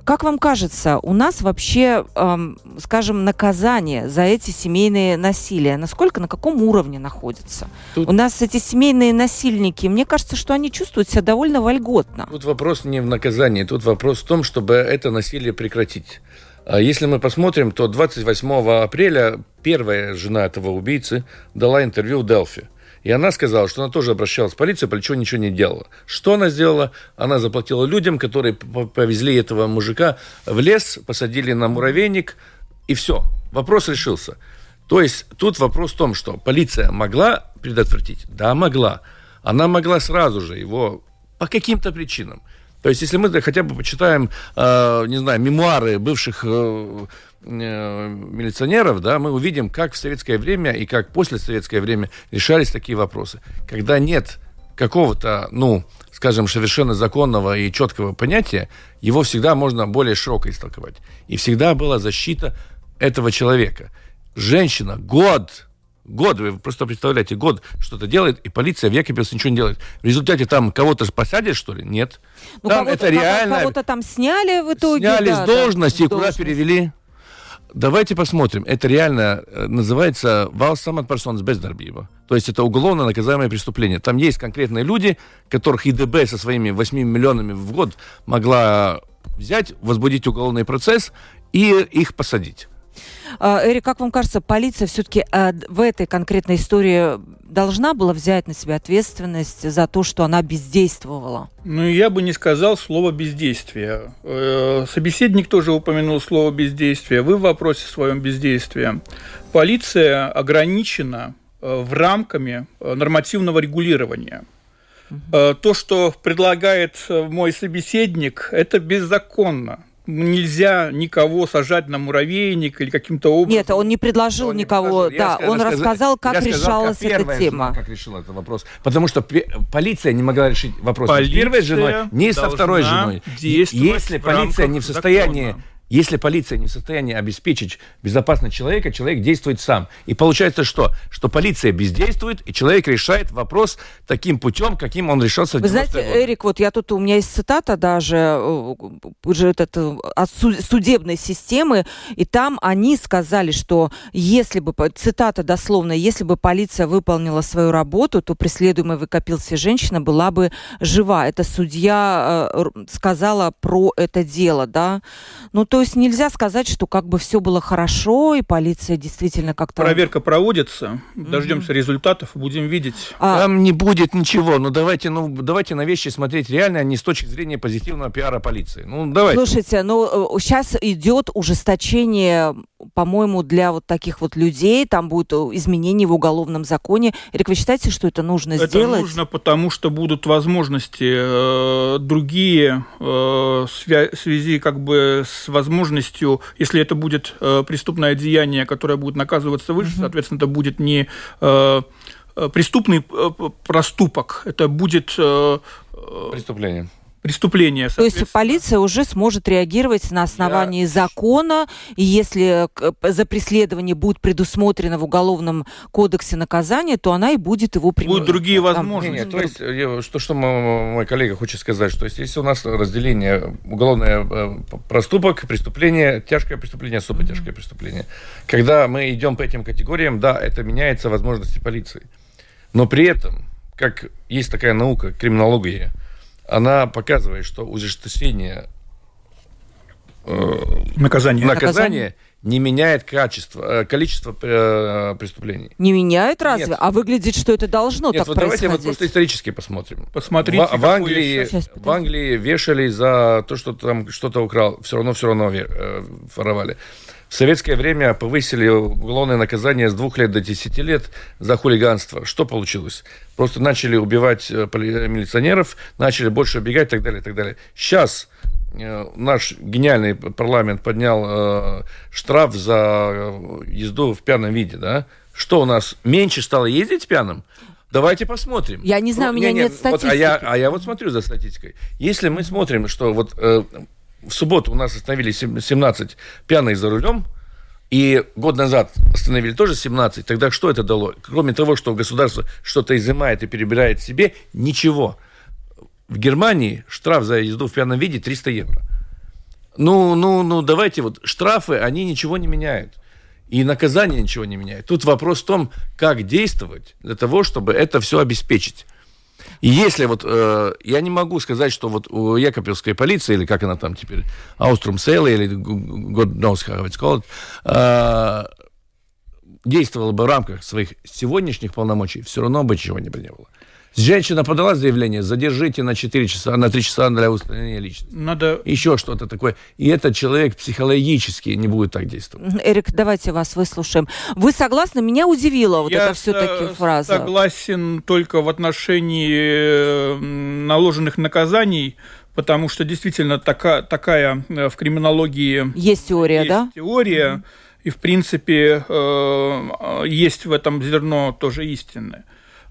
Как вам кажется, у нас вообще, эм, скажем, наказание за эти семейные насилия, насколько, на каком уровне находится? Тут... У нас эти семейные насильники, мне кажется, что они чувствуют себя довольно вольготно. Тут вопрос не в наказании, тут вопрос в том, чтобы это насилие прекратить. А если мы посмотрим, то 28 апреля первая жена этого убийцы дала интервью Делфи. И она сказала, что она тоже обращалась в полицию, полиция ничего не делала. Что она сделала? Она заплатила людям, которые повезли этого мужика в лес, посадили на муравейник, и все. Вопрос решился. То есть тут вопрос в том, что полиция могла предотвратить? Да, могла. Она могла сразу же его по каким-то причинам то есть, если мы хотя бы почитаем, э, не знаю, мемуары бывших э, э, милиционеров, да, мы увидим, как в советское время и как после советское время решались такие вопросы. Когда нет какого-то, ну, скажем, совершенно законного и четкого понятия, его всегда можно более широко истолковать. И всегда была защита этого человека. Женщина год Год, вы просто представляете, год что-то делает, и полиция в Якобинце ничего не делает. В результате там кого-то посадят, что ли? Нет. Ну, там это реально... Кого-то там сняли в итоге. Сняли да, с должности, да, куда должность. перевели? Давайте посмотрим. Это реально э, называется «Valsts персонс бездарбива». То есть это уголовно наказаемое преступление. Там есть конкретные люди, которых ИДБ со своими 8 миллионами в год могла взять, возбудить уголовный процесс и их посадить. А, Эрик, как вам кажется, полиция все-таки а, в этой конкретной истории должна была взять на себя ответственность за то, что она бездействовала? Ну, я бы не сказал слово «бездействие». Э, собеседник тоже упомянул слово «бездействие». Вы в вопросе своем бездействия. Полиция ограничена э, в рамками э, нормативного регулирования. То, что предлагает мой собеседник, это беззаконно нельзя никого сажать на муравейник или каким-то образом. Нет, он не предложил он никого. Не да, он рассказал, как я решалась сказал, как эта тема. Жена, как решила этот вопрос. Потому что полиция не могла решить вопрос полиция ни с первой женой, ни со второй женой. Если полиция не в состоянии закона если полиция не в состоянии обеспечить безопасность человека, человек действует сам. И получается что? Что полиция бездействует, и человек решает вопрос таким путем, каким он решался Вы знаете, годы. Эрик, вот я тут, у меня есть цитата даже э, уже этот, э, от судебной системы, и там они сказали, что если бы, цитата дословно, если бы полиция выполнила свою работу, то преследуемая выкопился женщина была бы жива. Это судья э, сказала про это дело, да. Ну, то есть нельзя сказать, что как бы все было хорошо, и полиция действительно как-то... Проверка проводится, дождемся mm-hmm. результатов, будем видеть. А... Там не будет ничего, но давайте, ну, давайте на вещи смотреть реально, а не с точки зрения позитивного пиара полиции. Ну, давайте. Слушайте, ну, сейчас идет ужесточение по-моему, для вот таких вот людей там будет изменение в уголовном законе. Эрик, вы считаете, что это нужно это сделать? Это нужно, потому что будут возможности э, другие э, в связи как бы с возможностью, если это будет э, преступное деяние, которое будет наказываться выше, угу. соответственно, это будет не э, преступный проступок, это будет преступление преступления. То есть полиция уже сможет реагировать на основании Я... закона, и если за преследование будет предусмотрено в Уголовном кодексе наказание, то она и будет его применять. Будут другие возможности. Нет, нет, то есть, что, что мой коллега хочет сказать, что если у нас разделение уголовное э, проступок, преступление, тяжкое преступление, особо mm-hmm. тяжкое преступление, когда мы идем по этим категориям, да, это меняется возможности полиции. Но при этом, как есть такая наука, криминология, она показывает, что ужесточение э, наказания. наказания не меняет качество, э, количество э, преступлений. Не меняет разве? Нет. А выглядит, что это должно Нет, так вот происходить. давайте вот просто исторически посмотрим. Посмотрите. В, в Англии, в Англии вешали за то, что там что-то украл, все равно все равно э, воровали. В советское время повысили уголовное наказание с двух лет до десяти лет за хулиганство. Что получилось? Просто начали убивать э, милиционеров, начали больше убегать и так далее, и так далее. Сейчас э, наш гениальный парламент поднял э, штраф за езду в пьяном виде, да? Что у нас меньше стало ездить пьяным? Давайте посмотрим. Я не знаю, у меня нет, нет статистики. Вот, а, я, а я вот смотрю за статистикой. Если мы смотрим, что вот э, в субботу у нас остановили 17 пьяных за рулем, и год назад остановили тоже 17, тогда что это дало? Кроме того, что государство что-то изымает и перебирает себе, ничего. В Германии штраф за езду в пьяном виде 300 евро. Ну, ну, ну, давайте вот штрафы, они ничего не меняют. И наказание ничего не меняет. Тут вопрос в том, как действовать для того, чтобы это все обеспечить. И если вот, э, я не могу сказать, что вот у Якобинской полиции, или как она там теперь, Ауструм Сейла, или God knows how it's called, э, действовала бы в рамках своих сегодняшних полномочий, все равно бы чего не было. Женщина подала заявление, задержите на 4 часа, на 3 часа для устранения личности. Надо... Еще что-то такое. И этот человек психологически не будет так действовать. Эрик, давайте вас выслушаем. Вы согласны? Меня удивила вот Я эта все-таки фраза. согласен только в отношении наложенных наказаний, потому что действительно така, такая э, в криминологии... Есть теория, есть да? теория, mm-hmm. и в принципе э, есть в этом зерно тоже истинное.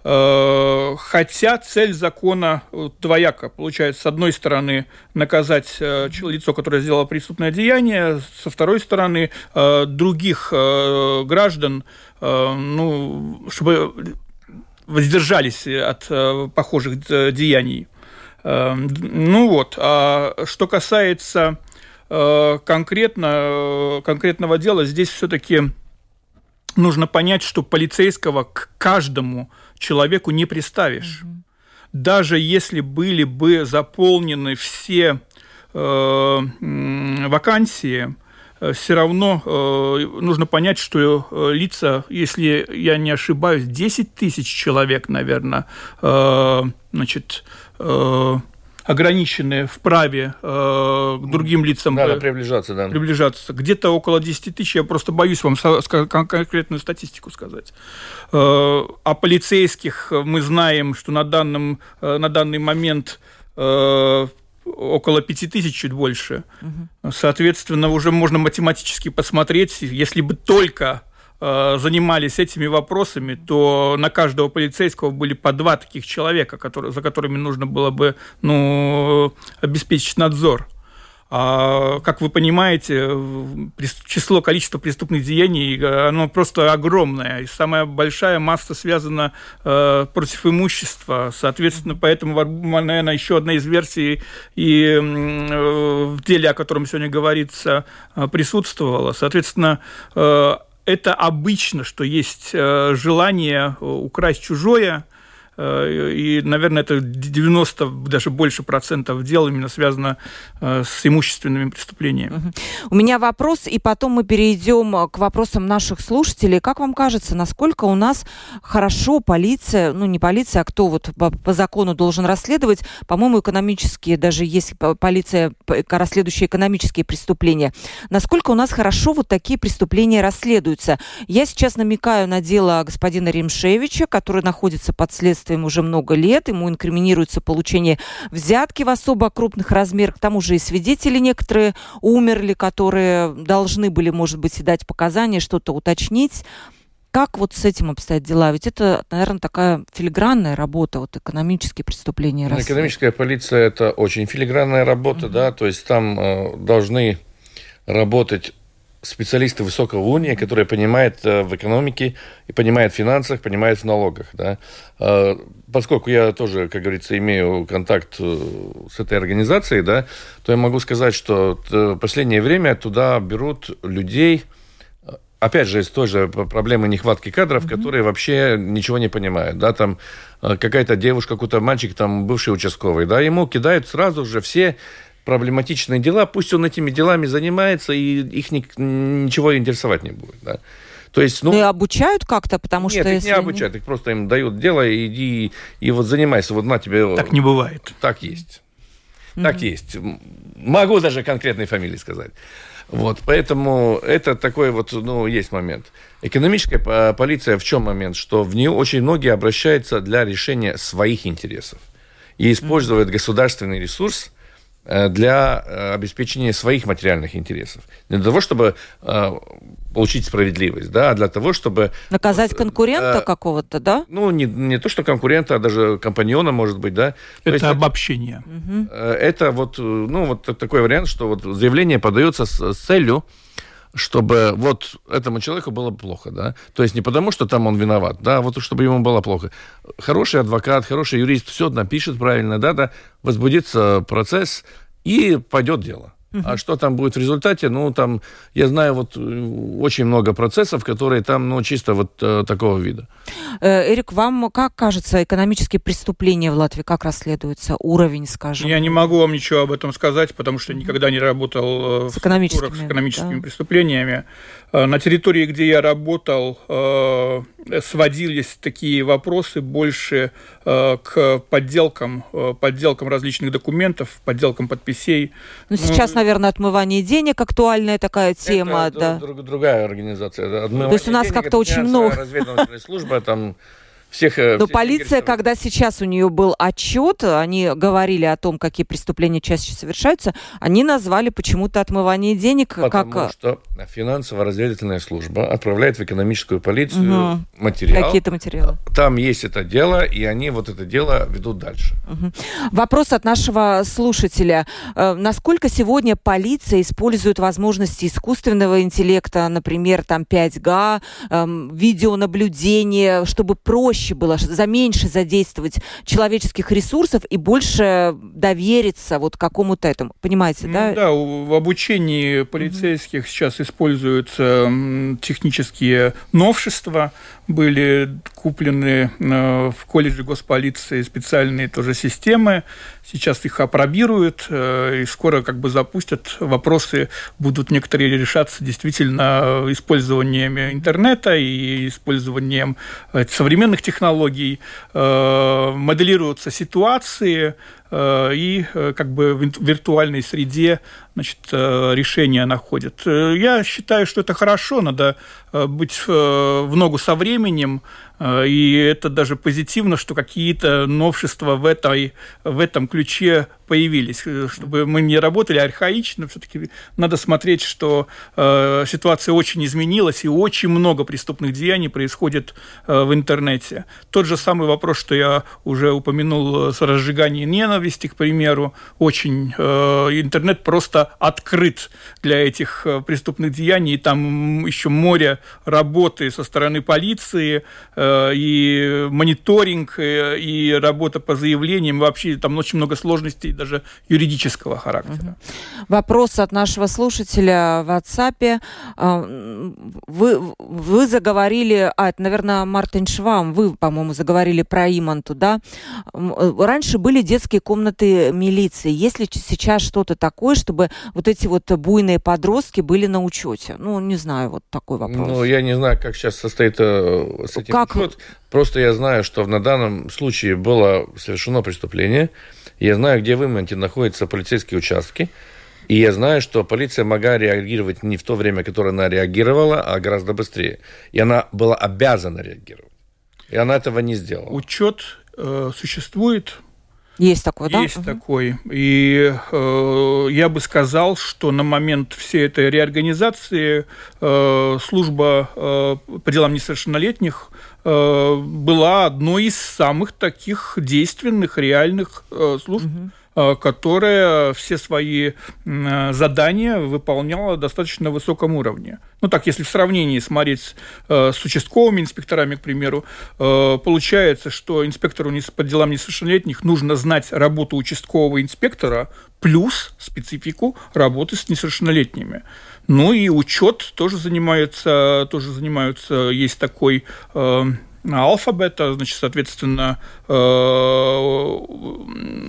Э, хотя цель закона э, двояка. Получается, с одной стороны, наказать э, лицо, которое сделало преступное деяние, со второй стороны, других граждан, ну, чтобы воздержались от похожих деяний. Ну вот, а что касается конкретно, конкретного дела, здесь все-таки нужно понять, что полицейского к каждому человеку не приставишь. Угу. Даже если были бы заполнены все э, вакансии, э, все равно э, нужно понять, что э, лица, если я не ошибаюсь, 10 тысяч человек, наверное, э, значит, э, ограничены в праве э, к другим лицам. Надо приближаться, да. Приближаться. Где-то около 10 тысяч, я просто боюсь вам конкретную статистику сказать. Э, о полицейских мы знаем, что на, данном, э, на данный момент э, около 5 тысяч, чуть больше. Угу. Соответственно, уже можно математически посмотреть, если бы только Э, занимались этими вопросами, то на каждого полицейского были по два таких человека, которые, за которыми нужно было бы ну, обеспечить надзор. А, как вы понимаете, число, количество преступных деяний, э, оно просто огромное. И самая большая масса связана э, против имущества. Соответственно, поэтому, наверное, еще одна из версий и э, в деле, о котором сегодня говорится, э, присутствовала. Соответственно, э, это обычно, что есть э, желание э, украсть чужое, и, наверное, это 90, даже больше процентов дел именно связано э, с имущественными преступлениями. У меня вопрос, и потом мы перейдем э, к вопросам наших слушателей. Как вам кажется, насколько у нас хорошо полиция, ну не полиция, а кто вот по, по закону должен расследовать, по-моему, экономические, даже есть полиция, расследующая экономические преступления, насколько у нас хорошо вот такие преступления расследуются? Я сейчас намекаю на дело господина Римшевича, который находится под следствием следствием уже много лет. Ему инкриминируется получение взятки в особо крупных размерах. К тому же и свидетели некоторые умерли, которые должны были, может быть, и дать показания, что-то уточнить. Как вот с этим обстоят дела? Ведь это, наверное, такая филигранная работа, вот экономические преступления. Ну, экономическая полиция – это очень филигранная работа, угу. да, то есть там э, должны работать специалисты высокого уровня, которые понимают э, в экономике и понимают в финансах, понимают в налогах. Да. Э, поскольку я тоже, как говорится, имею контакт э, с этой организацией, да, то я могу сказать, что в последнее время туда берут людей, опять же, из той же проблемы нехватки кадров, mm-hmm. которые вообще ничего не понимают. Да, там какая-то девушка, какой-то мальчик, там бывший участковый, да, ему кидают сразу же все проблематичные дела, пусть он этими делами занимается, и их ни, ничего интересовать не будет. Да. То есть, ну, ну и обучают как-то, потому нет, что... Нет, их не обучают, их просто им дают дело, иди и, и вот занимайся, вот на тебе... Так не бывает. Так есть. Mm-hmm. Так есть. Могу даже конкретные фамилии сказать. Вот, поэтому это такой вот, ну, есть момент. Экономическая полиция в чем момент? Что в нее очень многие обращаются для решения своих интересов и используют mm-hmm. государственный ресурс Э, для э, обеспечения своих материальных интересов. Не для того, чтобы э, получить справедливость, да, а для того, чтобы... Наказать конкурента э, какого-то, да? Ну, не, не то, что конкурента, а даже компаньона, может быть, да. Это есть, обобщение. Это вот, ну, вот такой вариант, что вот заявление подается с, с целью чтобы вот этому человеку было плохо, да. То есть не потому, что там он виноват, да, а вот чтобы ему было плохо. Хороший адвокат, хороший юрист все напишет правильно, да, да, возбудится процесс и пойдет дело. А что там будет в результате? Ну, там, я знаю вот э, очень много процессов, которые там, ну, чисто вот э, такого вида. Э, Эрик, вам как кажется, экономические преступления в Латвии как расследуются? Уровень, скажем? Я не могу вам ничего об этом сказать, потому что никогда не работал с в экономическими, с экономическими да. преступлениями. Э, на территории, где я работал, э, сводились такие вопросы больше э, к подделкам, подделкам различных документов, подделкам подписей. Ну, сейчас, наверное, отмывание денег актуальная такая тема. Это да. друг, другая организация. Отмывание То есть у нас как-то очень много... Разведывательная служба, там всех... Э, Но всех полиция, когда сейчас у нее был отчет, они говорили о том, какие преступления чаще совершаются, они назвали почему-то отмывание денег Потому как... что финансово-разведывательная служба отправляет в экономическую полицию угу. материал. Какие-то материалы. Там есть это дело, и они вот это дело ведут дальше. Угу. Вопрос от нашего слушателя. Э, насколько сегодня полиция использует возможности искусственного интеллекта, например, там 5G, эм, видеонаблюдение, чтобы проще проще было, за меньше задействовать человеческих ресурсов и больше довериться вот какому-то этому. Понимаете, ну, да? Да, в обучении полицейских mm-hmm. сейчас используются технические новшества. Были куплены э, в колледже госполиции специальные тоже системы. Сейчас их опробируют э, и скоро как бы запустят. Вопросы будут некоторые решаться действительно использованием интернета и использованием э, современных технологий. Моделируются ситуации, и как бы в виртуальной среде значит, решения находят. Я считаю, что это хорошо, надо быть в ногу со временем, Э, и это даже позитивно, что какие-то новшества в, этой, в этом ключе появились. Э, чтобы мы не работали архаично, все-таки надо смотреть, что э, ситуация очень изменилась, и очень много преступных деяний происходит э, в интернете. Тот же самый вопрос, что я уже упомянул э, с разжиганием ненависти, к примеру, очень э, интернет просто открыт для этих э, преступных деяний, и там еще море работы со стороны полиции, э, Э, и мониторинг, э, и работа по заявлениям, вообще там очень много сложностей даже юридического характера. Вопрос от нашего слушателя в WhatsApp. Э, вы, вы заговорили, а, это, наверное, Мартин Швам, вы, по-моему, заговорили про Иманту, да? Раньше были детские комнаты милиции. Есть ли сейчас что-то такое, чтобы вот эти вот буйные подростки были на учете? Ну, не знаю, вот такой вопрос. Ну, я не знаю, как сейчас состоит с этим как, учет. Просто я знаю, что на данном случае было совершено преступление. Я знаю, где в Иманте находятся полицейские участки. И я знаю, что полиция могла реагировать не в то время, которое она реагировала, а гораздо быстрее. И она была обязана реагировать. И она этого не сделала. Учет э, существует, Есть такой, да? Есть угу. такой. И э, я бы сказал, что на момент всей этой реорганизации э, служба э, по делам несовершеннолетних была одной из самых таких действенных, реальных э, служб. Угу Э, которая все свои э, задания выполняла достаточно высоком уровне. Ну так, если в сравнении смотреть э, с участковыми инспекторами, к примеру, получается, что инспектору по делам несовершеннолетних нужно знать работу участкового инспектора плюс специфику работы с несовершеннолетними. Ну и учет тоже занимается, тоже занимаются, есть такой алфабета, значит, соответственно, э,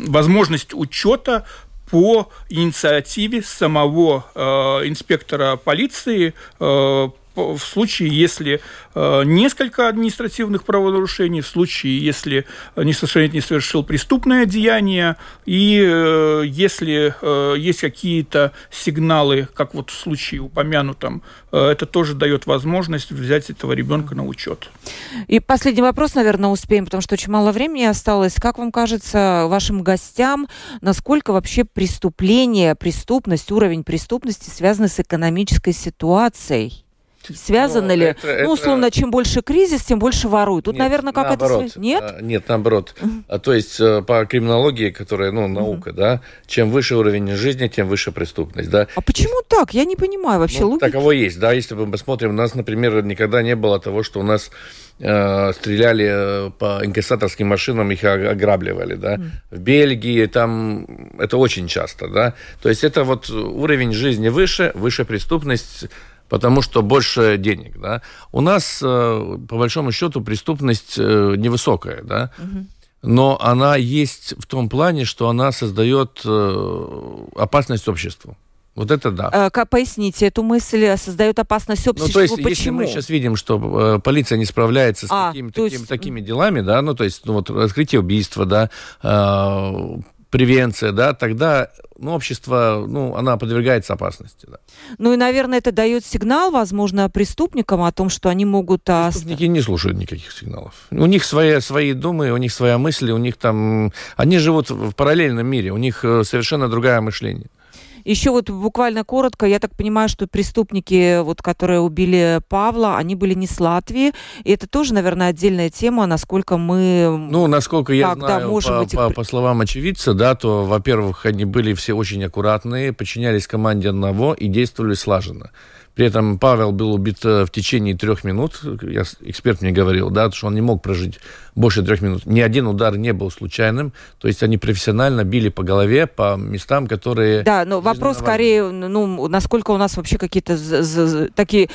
возможность учета по инициативе самого э, инспектора полиции э, в случае, если э, несколько административных правонарушений, в случае, если несовершеннолетний совершил преступное деяние, и э, если э, есть какие-то сигналы, как вот в случае упомянутом, это тоже дает возможность взять этого ребенка на учет. И последний вопрос, наверное, успеем, потому что очень мало времени осталось. Как вам кажется, вашим гостям, насколько вообще преступление, преступность, уровень преступности связаны с экономической ситуацией? Связано ну, ли? Это, ну, условно, чем больше кризис, тем больше воруют. Тут, нет, наверное, как наоборот. это... Нет? А, нет, наоборот. Uh-huh. То есть э, по криминологии, которая, ну, наука, uh-huh. да, чем выше уровень жизни, тем выше преступность, да. А почему так? Я не понимаю вообще ну, логики. Таково есть, да. Если мы посмотрим, у нас, например, никогда не было того, что у нас э, стреляли э, по инкассаторским машинам, их ограбливали, да. Mm. В Бельгии там это очень часто, да. То есть это вот уровень жизни выше, выше преступность, потому что больше денег, да. У нас, э, по большому счету, преступность э, невысокая, да, но она есть в том плане, что она создает э, опасность обществу. Вот это да. Как поясните, эту мысль создает опасность обществу. Ну, то есть, Почему? если мы сейчас видим, что полиция не справляется с а, такими, такими, есть... такими делами, да, ну, то есть, ну, вот раскрытие убийства, да, превенция, да, тогда ну, общество, ну, она подвергается опасности. Да. Ну и, наверное, это дает сигнал, возможно, преступникам о том, что они могут... Преступники не слушают никаких сигналов. У них свои, свои думы, у них своя мысль, у них там... Они живут в параллельном мире, у них э, совершенно другое мышление. Еще вот буквально коротко, я так понимаю, что преступники, вот, которые убили Павла, они были не с Латвии. И это тоже, наверное, отдельная тема, насколько мы... Ну, насколько я так, знаю, да, можем по, этих... по, по словам очевидца, да, то, во-первых, они были все очень аккуратные, подчинялись команде одного и действовали слаженно. При этом Павел был убит э, в течение трех минут. Я, эксперт мне говорил, да, что он не мог прожить больше трех минут. Ни один удар не был случайным. То есть они профессионально били по голове, по местам, которые... Да, но вопрос скорее, ну, насколько у нас вообще какие-то такие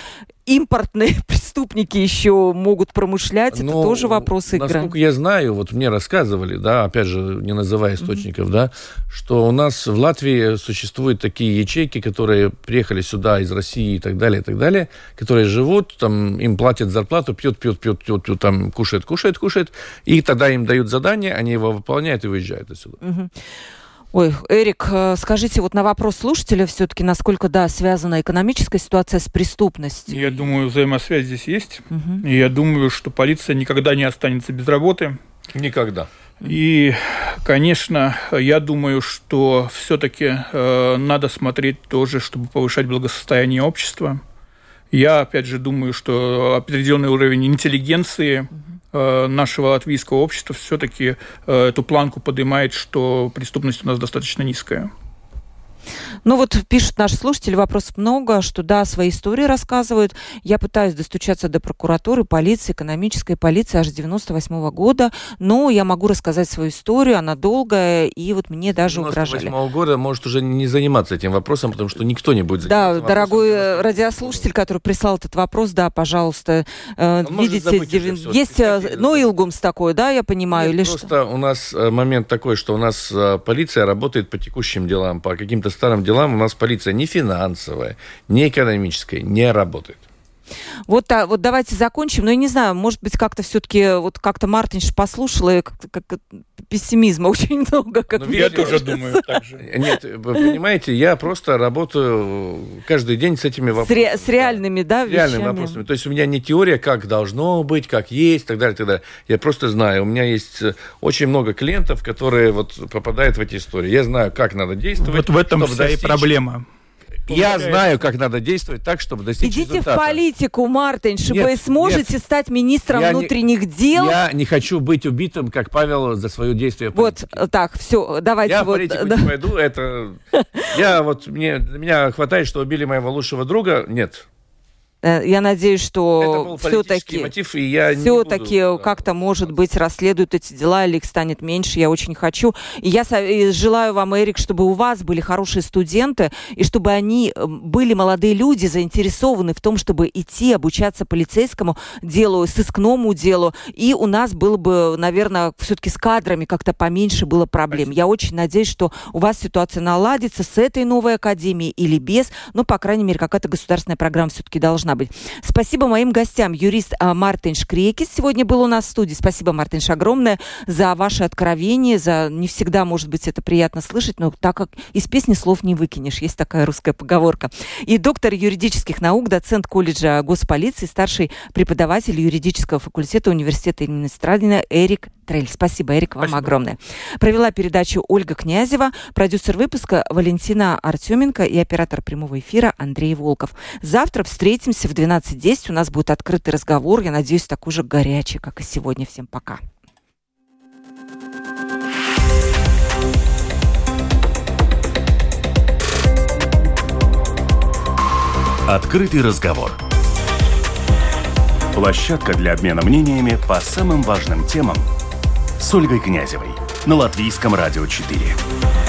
импортные [LAUGHS] преступники еще могут промышлять, ну, это тоже вопрос игры. Насколько я знаю, вот мне рассказывали, да, опять же, не называя источников, mm-hmm. да, что у нас в Латвии существуют такие ячейки, которые приехали сюда из России и так далее, и так далее, которые живут, там, им платят зарплату, пьют, пьют, пьют, пьют, пьют там, кушают, кушают, кушают, и тогда им дают задание, они его выполняют и уезжают отсюда. Mm-hmm. Ой, Эрик, э, скажите вот на вопрос слушателя все-таки, насколько, да, связана экономическая ситуация с преступностью? Я думаю, взаимосвязь здесь есть. Угу. И я думаю, что полиция никогда не останется без работы. Никогда. И, конечно, я думаю, что все-таки э, надо смотреть тоже, чтобы повышать благосостояние общества. Я, опять же, думаю, что определенный уровень интеллигенции угу нашего латвийского общества все-таки э, эту планку поднимает, что преступность у нас достаточно низкая. Ну вот пишет наш слушатель, вопросов много, что да, свои истории рассказывают. Я пытаюсь достучаться до прокуратуры, полиции, экономической полиции аж с 98 -го года, но я могу рассказать свою историю, она долгая, и вот мне даже угрожали. 98 -го года может уже не заниматься этим вопросом, потому что никто не будет заниматься Да, дорогой радиослушатель, который прислал этот вопрос, да, пожалуйста, э, видите, есть, э, ну, Илгумс такой, да, я понимаю, Нет, или просто что? у нас э, момент такой, что у нас полиция работает по текущим делам, по каким-то старым делам у нас полиция не финансовая, не экономическая не работает. Вот, а, вот давайте закончим. Но я не знаю, может быть, как-то все-таки вот как-то Мартинш послушала, и как, как пессимизма [LAUGHS] очень много. Как ну, я тоже думаю так же. Нет, вы понимаете, я просто работаю каждый день с этими вопросами. С, ре, с реальными, да, да реальными вопросами. То есть у меня не теория, как должно быть, как есть, и так далее, и так далее. Я просто знаю, у меня есть очень много клиентов, которые вот попадают в эти истории. Я знаю, как надо действовать. Вот в этом вся достичь... и проблема. Я знаю, как надо действовать так, чтобы достичь Идите результата. в политику, Мартинш, вы сможете нет, стать министром внутренних не, дел. Я не хочу быть убитым, как Павел, за свое действие. Вот так, все, давайте. Я вот, в политику да. не пойду, это... [LAUGHS] Я вот, мне, меня хватает, что убили моего лучшего друга, нет. Э, я надеюсь, что все-таки все-таки как-то, может быть, расследуют эти дела, или их станет меньше. Я очень хочу. И я желаю вам, Эрик, чтобы у вас были хорошие студенты, и чтобы они э, были молодые люди, заинтересованы в том, чтобы идти обучаться полицейскому делу, сыскному делу. И у нас было бы, наверное, все-таки с кадрами как-то поменьше было проблем. Я очень надеюсь, что у вас ситуация наладится с этой новой академией или без. Но, по крайней мере, какая-то государственная программа все-таки должна быть. Спасибо моим гостям. Юрист а, Мартин Шкрекис сегодня был у нас в студии. Спасибо, Мартинш, огромное за ваше откровение, за не всегда, может быть, это приятно слышать, но так как из песни слов не выкинешь. Есть такая русская поговорка. И доктор юридических наук, доцент колледжа госполиции, старший преподаватель юридического факультета университета имени Страдина Эрик Трель. Спасибо, Эрик, вам Спасибо. огромное. Провела передачу Ольга Князева, продюсер выпуска Валентина Артеменко и оператор прямого эфира Андрей Волков. Завтра встретимся в 12.10. У нас будет открытый разговор. Я надеюсь, такой же горячий, как и сегодня. Всем пока. Открытый разговор. Площадка для обмена мнениями по самым важным темам – с Ольгой Князевой на Латвийском радио 4.